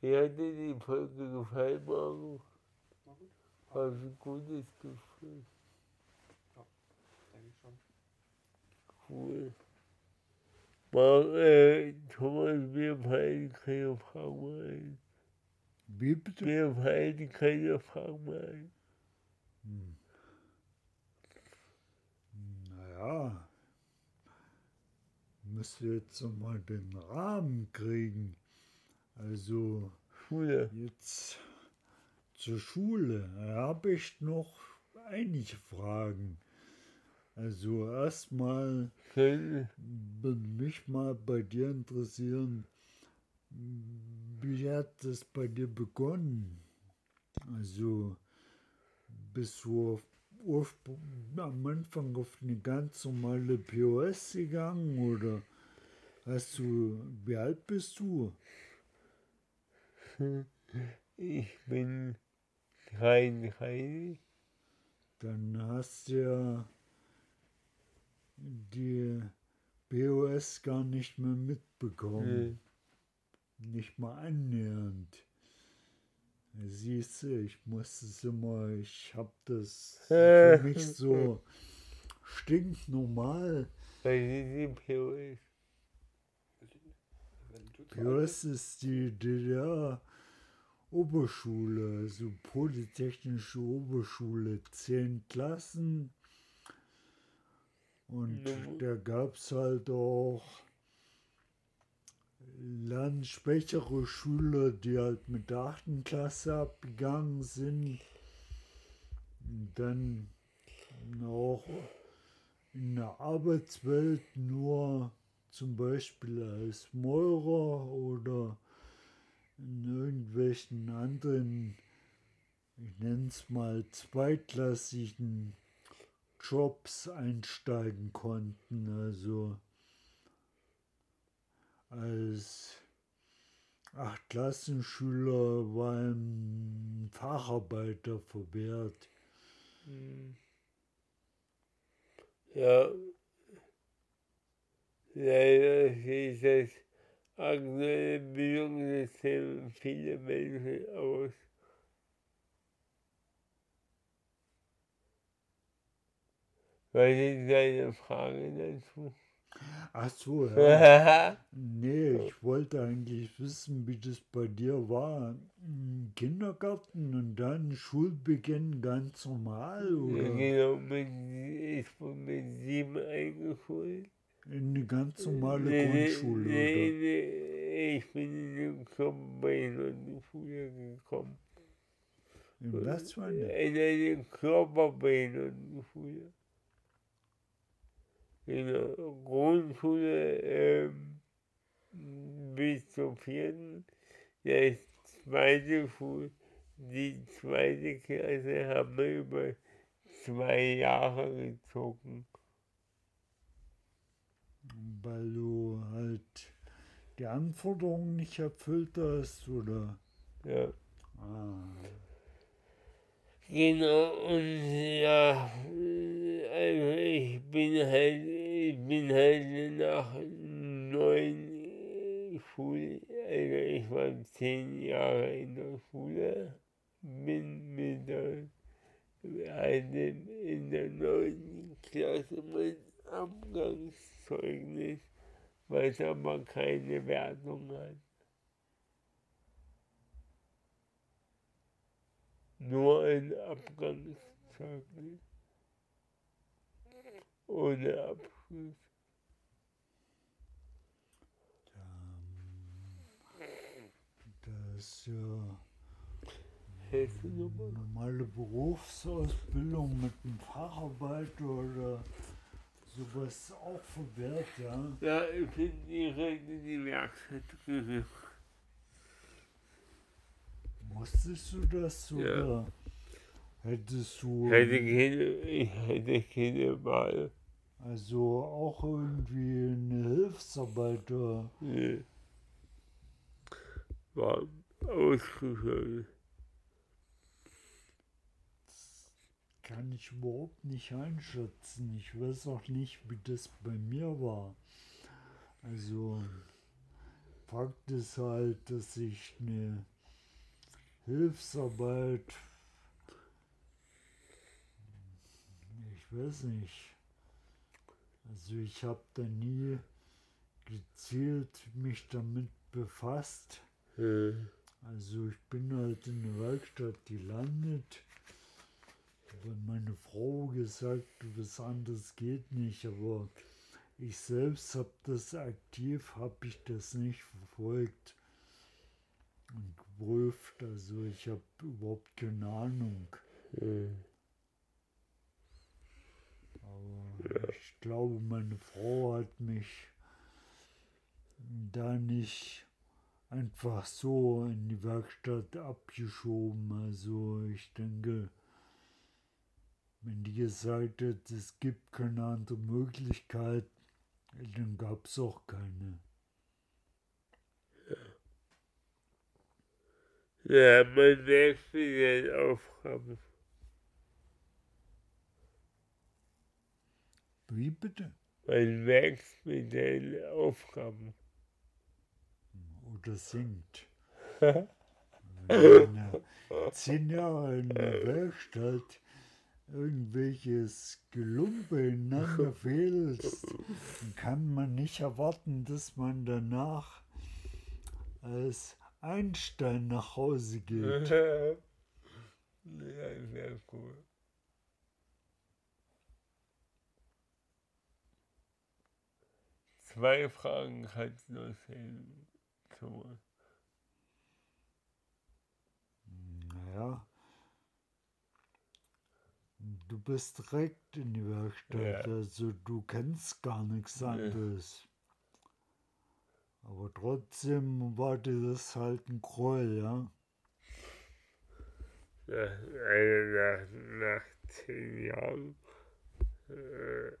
Wie hat dir die Folge gefallen, Marco? War ein gutes Gespräch. Denke schon. Cool. Mar äh, Thomas, mir fallen keine Fragen mehr ein. Wie bitte? Mir fallen keine Fragen mehr ein. Hm. Naja, müsste jetzt noch mal den Rahmen kriegen. Also Schule. jetzt zur Schule. Habe ich noch einige Fragen. Also erstmal würde mich mal bei dir interessieren, wie hat das bei dir begonnen? Also bist du auf am Anfang auf eine ganz normale POS gegangen oder hast du, wie alt bist du? Ich bin 33. Dann hast du ja die POS gar nicht mehr mitbekommen. Nicht mal annähernd. Siehst du, ich muss es immer, ich hab das für mich so stinknormal. Weil die POS. POS ist die DDR Oberschule, also Polytechnische Oberschule, zehn Klassen. Und Mhm. da gab es halt auch lernschwächere Schüler, die halt mit der achten Klasse abgegangen sind. Und dann auch in der Arbeitswelt nur zum Beispiel als Maurer oder in irgendwelchen anderen, ich nenne es mal zweitklassigen Jobs einsteigen konnten. Also als Achtklassenschüler war ein Facharbeiter verwehrt. Hm. Ja. Leider sieht das aktuelle Bildungssystem viele Menschen aus. Was ist deine Frage dazu? Ach so, ja. Nee, ich wollte eigentlich wissen, wie das bei dir war. Im Kindergarten und dann Schulbeginn ganz normal oder genau, mit, ich bin mit sieben eingeschult. In eine ganz normale Nee, Grundschule nee, oder? nee, ich bin in den Körperbehindertenschule gekommen. In was für eine? In eine Körperbehindertenschule. In der Grundschule ähm, bis zur vierten. Der zweite Schul, die zweite Klasse haben wir über zwei Jahre gezogen. Weil du halt die Anforderungen nicht erfüllt hast oder? Ja. Ah, Genau, und ja, also ich bin halt, ich bin halt nach neun Schul, also ich war zehn Jahre in der Schule, bin mit der, in der neunten Klasse mein Abgangszeugnis, was aber keine Wertung hat. nur ein Abgangszeugnis. Ohne Abschluss. das ist ja nochmal? normale Berufsausbildung mit einem Facharbeiter oder sowas auch verwehrt, ja. Ja, ich bin direkt in die Werkstatt gegangen. Musstest du das Ja. oder hättest du Hätte keine, ich hätte keine Wahl. also auch irgendwie eine Hilfsarbeiter? Nee. War ausgeschaltet. Kann ich überhaupt nicht einschätzen. Ich weiß auch nicht, wie das bei mir war. Also, Fakt ist halt, dass ich eine Hilfsarbeit, ich weiß nicht, also ich habe da nie gezielt mich damit befasst. Ja. Also ich bin halt in der Werkstatt gelandet. Meine Frau gesagt, was anderes geht nicht. Aber ich selbst habe das aktiv, habe ich das nicht verfolgt und geprüft. Also ich habe überhaupt keine Ahnung. Ja. Aber ich glaube, meine Frau hat mich da nicht einfach so in die Werkstatt abgeschoben. Also ich denke, Wenn die gesagt hätte, es gibt keine andere Möglichkeit, dann gab es auch keine. Ja, man den Aufgaben. Wie bitte? Man wächst mit den Aufgaben. Oder singt. Wenn du zehn Jahre in der Werkstatt irgendwelches Gelumpe ineinander dann kann man nicht erwarten, dass man danach als Einstein nach Hause geht. ja, sehr cool. Zwei Fragen kannst du noch stellen, Thomas. Naja. Du bist direkt in die Werkstatt, Ja. also du kennst gar nichts anderes. Aber trotzdem war dir das halt ein Groll, ja? Nach, nach, nach zehn Jahren. Äh,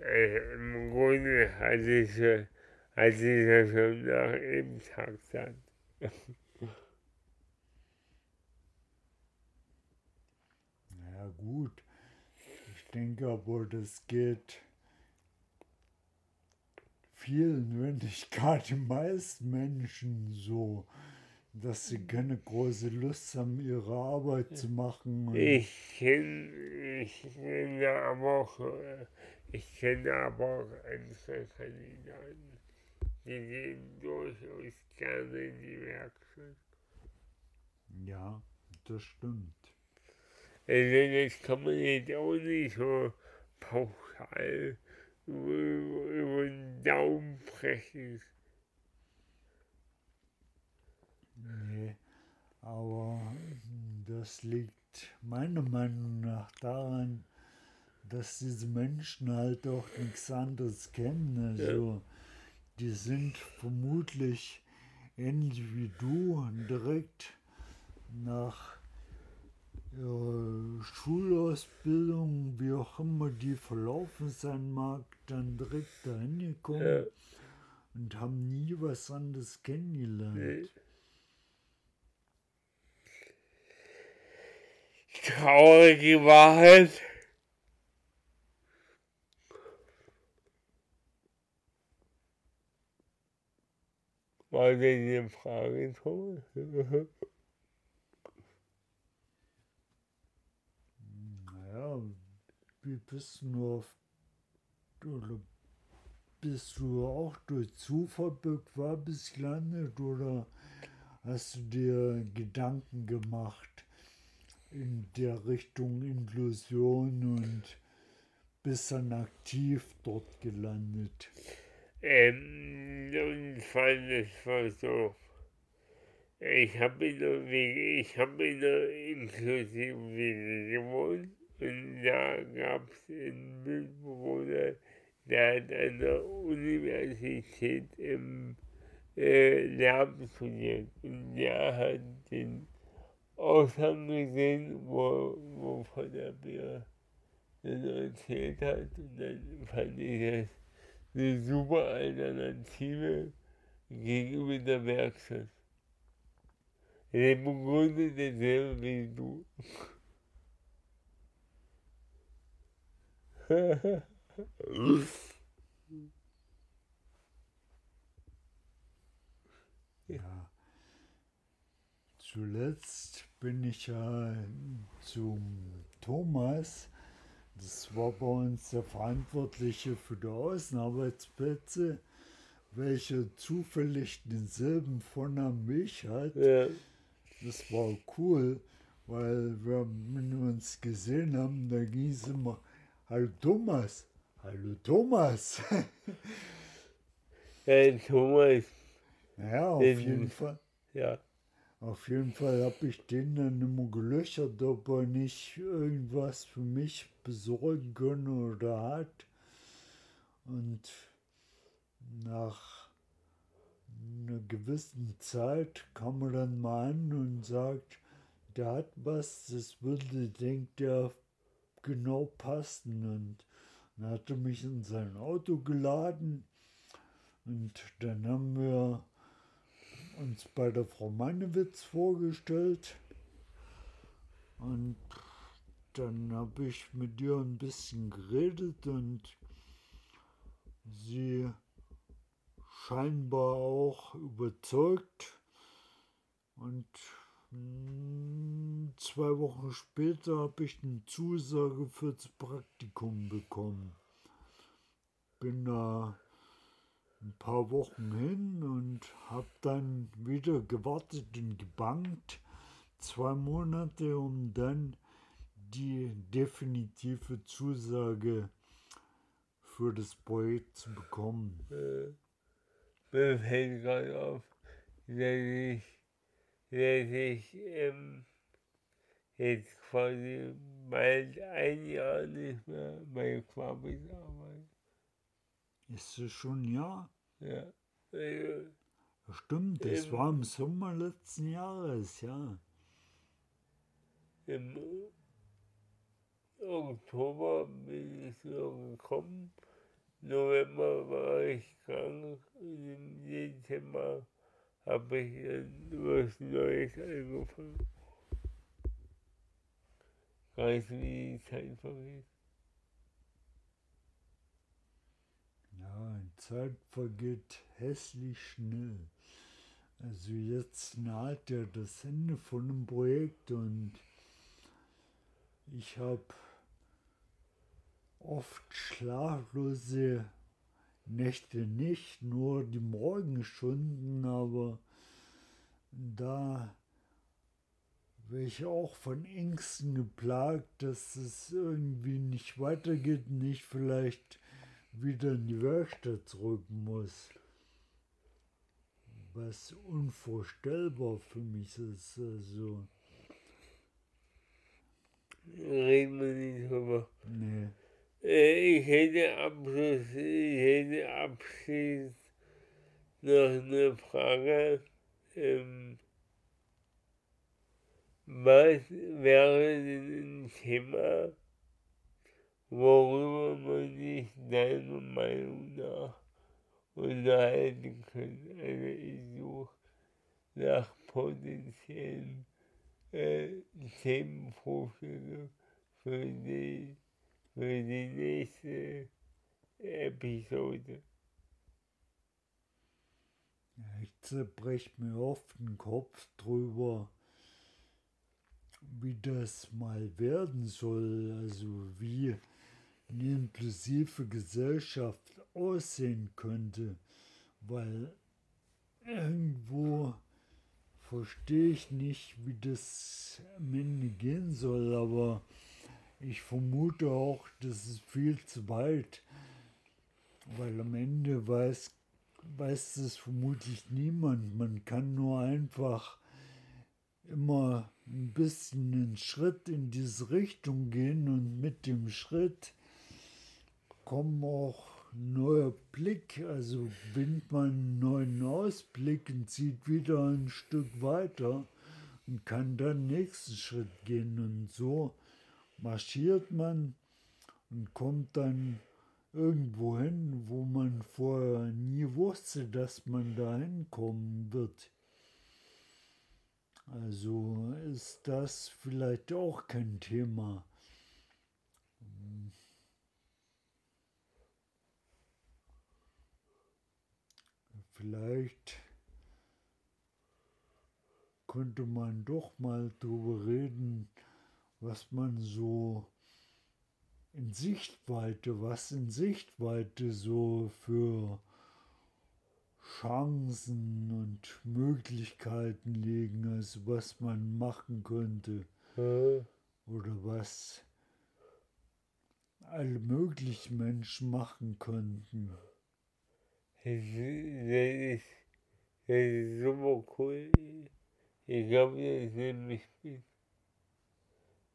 äh, Im Grunde hatte ich, schon- hatte ich ja schon nach dem Tag satt. Ja gut. Ich denke aber, das geht vielen, wenn nicht gar den meisten Menschen so, dass sie keine große Lust haben, ihre Arbeit zu machen. Ich kenne ich kenn aber auch, äh, ich kenne aber auch andere Kandidaten, die gehen durchaus gerne in die Werkstatt. Ja, das stimmt. Also das kann man jetzt auch nicht so pauschal über, den Daumen brechen. Nee, aber das liegt meiner Meinung nach daran, dass diese Menschen halt auch nichts anderes kennen. Also, die sind vermutlich ähnlich wie du direkt nach Schulausbildung, wie auch immer die verlaufen sein mag, dann direkt dahin gekommen Ja, und haben nie was anderes kennengelernt. nee. Traurige Wahrheit. War denn die Frage, Thomas? Naja, wie bist du. Oder bist du auch durch Zufall Quabis gelandet oder hast du dir Gedanken gemacht in der Richtung Inklusion und bist dann aktiv dort gelandet? Ähm, zwar, das war so. Ich habe in der ich habe in der inklusiven WG gewohnt da gab es einen Mitbewohner, der hat an der Universität im äh, Lehramt studiert und der hat den Aushang gesehen, wo, wovon er mir dann erzählt hat und dann fand ich das eine super Alternative gegenüber der Werkstatt. Der im Grunde derselbe wie du. Ja. Zuletzt bin ich ja zum Thomas. Das war bei uns der Verantwortliche für die Außenarbeitsplätze, welcher zufällig denselben Vornamen wie ich hat. ja, Das war cool, weil wir, wenn wir uns gesehen haben, da ging es immer, Hallo Thomas, Hallo Thomas. ja, Thomas, ja, auf Den- jeden Fall. ja, Auf jeden Fall habe ich den dann immer gelöchert, ob er nicht irgendwas für mich besorgen können oder hat. Und nach einer gewissen Zeit kam er dann mal an und sagt, der hat was, das würde, denkt er, genau passen. Und dann hat er mich in sein Auto geladen und dann haben wir uns bei der Frau Mannewitz vorgestellt. Und dann habe ich mit ihr ein bisschen geredet und sie scheinbar auch überzeugt. Und zwei Wochen später habe ich eine Zusage fürs Praktikum bekommen. Bin da ein paar Wochen hin und habe dann wieder gewartet und gebankt, zwei Monate, um dann die definitive Zusage für das Projekt zu bekommen. Äh, mir fällt gerade auf, dass ich, dass ich ähm, jetzt quasi bald ein Jahr nicht mehr bei Quabis arbeite. Ist es schon ein Jahr? Ja. Also, Stimmt, das Ähm. war im Sommer letzten Jahres, ja. Im Oktober bin ich so gekommen. November war ich krank und im Dezember habe ich was Neues angefangen. Weißt du, wie die Zeit vergeht? Ja, die Zeit vergeht hässlich schnell. Also jetzt naht ja das Ende von dem Projekt und ich habe oft schlaflose Nächte nicht, nur die Morgenstunden, aber da wäre ich auch von Ängsten geplagt, dass es irgendwie nicht weitergeht und ich vielleicht wieder in die Werkstatt zurück muss. Was unvorstellbar für mich ist. Also, Reden wir nicht drüber. nee. Ich hätte abschließend noch eine Frage. Ähm, was wäre denn ein Thema, worüber man sich deiner Meinung nach unterhalten könnte? Also ich suche nach potenziellen äh, Themenvorschlägen für die für die nächste Episode. Ich zerbrech mir oft den Kopf drüber, wie das mal werden soll, also wie eine inklusive Gesellschaft aussehen könnte, weil irgendwo verstehe ich nicht, wie das am Ende gehen soll, aber ich vermute auch, das ist viel zu weit, weil am Ende weiß weiß es vermutlich niemand. Man kann nur einfach immer ein bisschen einen Schritt in diese Richtung gehen und mit dem Schritt kommt auch ein neuer Blick, also gewinnt man einen neuen Ausblick und zieht wieder ein Stück weiter und kann dann nächsten Schritt gehen und so marschiert man und kommt dann irgendwo hin, wo man vorher nie wusste, dass man da hinkommen wird. Also ist das vielleicht auch kein Thema. Vielleicht könnte man doch mal drüber reden, was man so in Sichtweite, was in Sichtweite so für Chancen und Möglichkeiten liegen, also was man machen könnte oder was alle möglichen Menschen machen könnten. Das ist, das ist, super cool. Ich glaube, das nehme ich mit.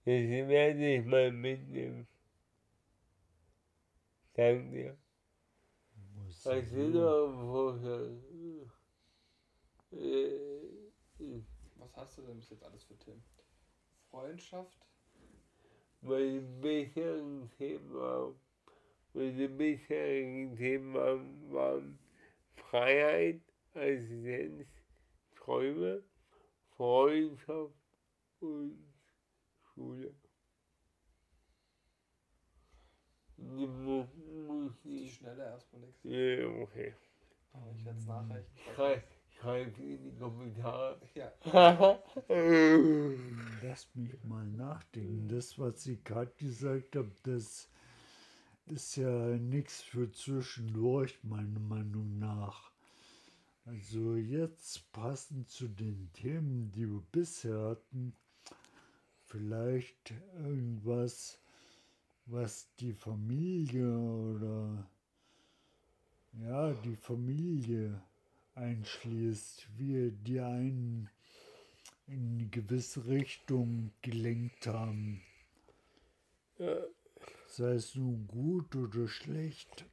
Das werde ich mal mitnehmen. Danke dir. Was Hast du denn bis jetzt alles für Themen? Freundschaft. Meine bisherigen Thema, meine bisherigen Themen waren Freiheit, Assistenz, Träume, Freundschaft und Schule. Die. Schnelle erstmal nichts. Ja, okay. Aber ich werde es nachreichen. Schreib, schreib in die Kommentare. Ja. Lass mich mal nachdenken. Das, was ich gerade gesagt habe, das ist ja nichts für zwischendurch, meiner Meinung nach. Also jetzt passend zu den Themen, die wir bisher hatten, vielleicht irgendwas, was die Familie oder ja, die Familie einschließt, wie die einen in eine gewisse Richtung gelenkt haben. Ja. Sei es nun gut oder schlecht.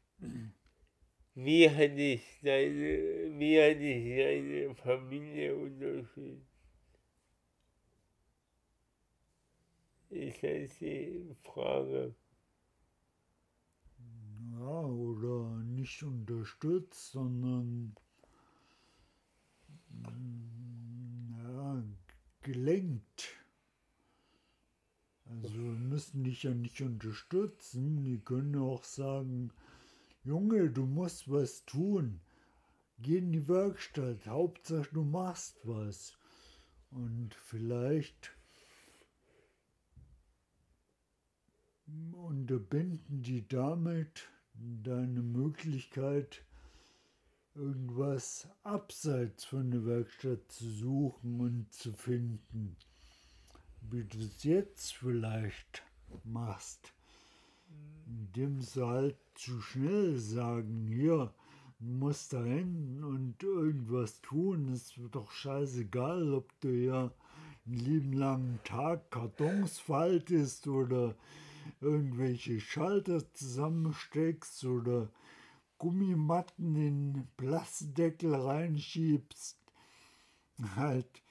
Wie hat dich deine, wie hat dich deine Familie unterstützt? Ist das die Frage? Ja, oder nicht unterstützt, sondern mm, ja, gelenkt. Also müssen dich ja nicht unterstützen. Die können auch sagen, Junge, du musst was tun. Geh in die Werkstatt. Hauptsache du machst was. Und vielleicht unterbinden die damit deine Möglichkeit, irgendwas abseits von der Werkstatt zu suchen und zu finden, wie du es jetzt vielleicht machst, indem sie halt zu schnell sagen, hier, du musst da hin und irgendwas tun, es wird doch scheißegal, ob du ja einen lieben langen Tag Kartons faltest oder irgendwelche Schalter zusammensteckst oder Gummimatten in Plastdeckel reinschiebst. Halt,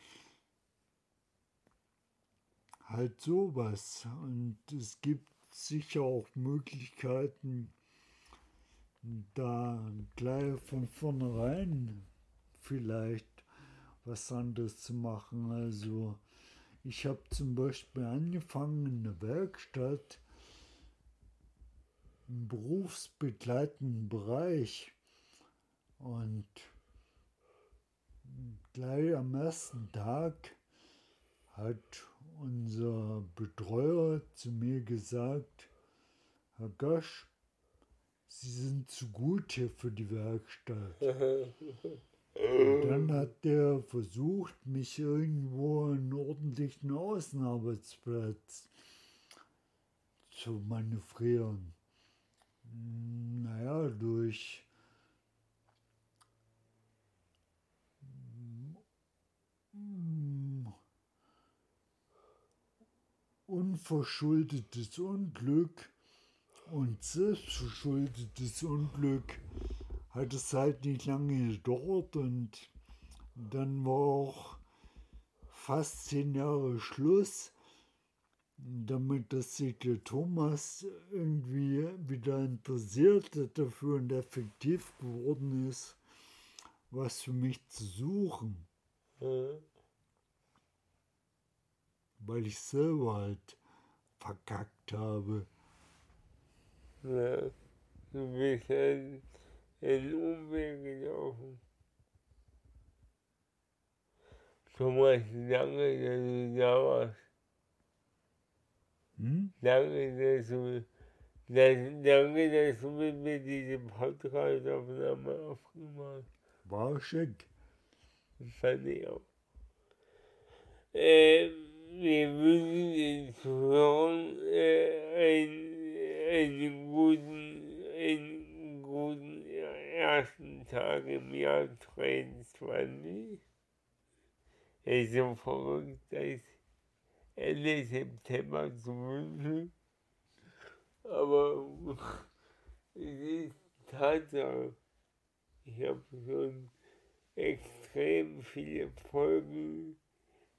halt sowas. Und es gibt sicher auch Möglichkeiten, da gleich von vornherein vielleicht was anderes zu machen. Also ich habe zum Beispiel angefangen in der Werkstatt im berufsbegleitenden Bereich und gleich am ersten Tag hat unser Betreuer zu mir gesagt, Herr Gasch, Sie sind zu gut hier für die Werkstatt. Und dann hat der versucht, mich irgendwo einen ordentlichen Außenarbeitsplatz zu manövrieren. Naja, durch unverschuldetes Unglück und selbstverschuldetes Unglück hat es halt nicht lange gedauert und dann war auch fast zehn Jahre Schluss, damit dass sich der Thomas irgendwie wieder interessiert dafür und effektiv geworden ist, was für mich zu suchen, Äh, weil ich selber halt verkackt habe. Ja, du bist ein, ein Umweg gelaufen. Thomas, danke, dass du da warst. Hm? Danke, dass du, dass, danke, dass du mit mir diese Podcast-Aufnahme aufgemacht hast. War schick. Fand ich auch. Äh, wir wünschen den Zuhörern äh, einen, einen, guten, einen guten ersten Tag im Jahr 2023. Es ist so verrückt, dass Ende September zu wünschen. Aber es ist Tatsache. Ich habe schon extrem viele Folgen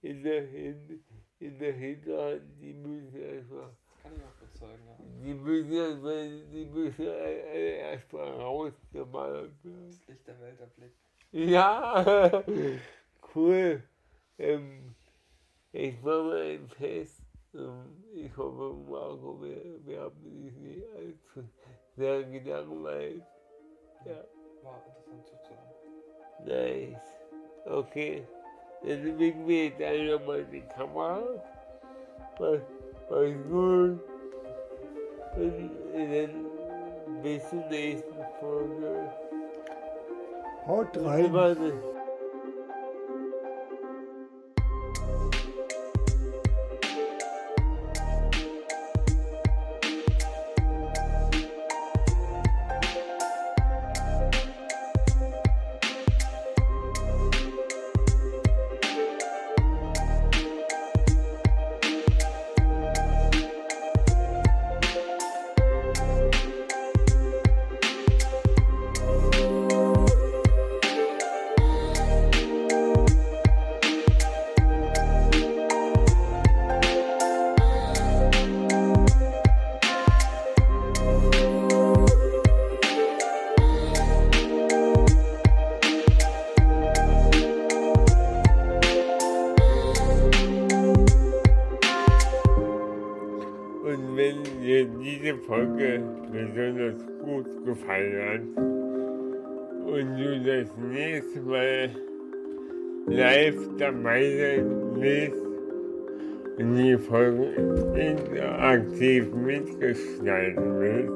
in der Hin in der Hinterhand, die müssen erstmal, Kann ich auch bezeugen, ja. die müssen die müssen alle erstmal rausgeballert werden. Das Licht der Welt erblickt. Ja, cool. Ähm, ich mache mal ein Fest. Ähm, ich hoffe, Marco, wir, wir haben dich nicht allzu sehr gelangweilt. Ja, War interessant zuzuhören. nice. Okay, dann winken wir jetzt einfach mal die Kamera. Mach, mach's gut. Und dann bis zur nächsten Folge. Haut rein. Das nächste Mal live dabei sein willst und die Folgen interaktiv mitgestalten willst,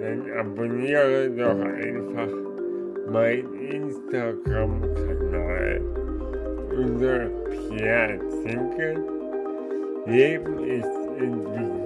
dann abonniere doch einfach meinen Instagram-Kanal unter Pierre Zinke. Leben ist entwickelt.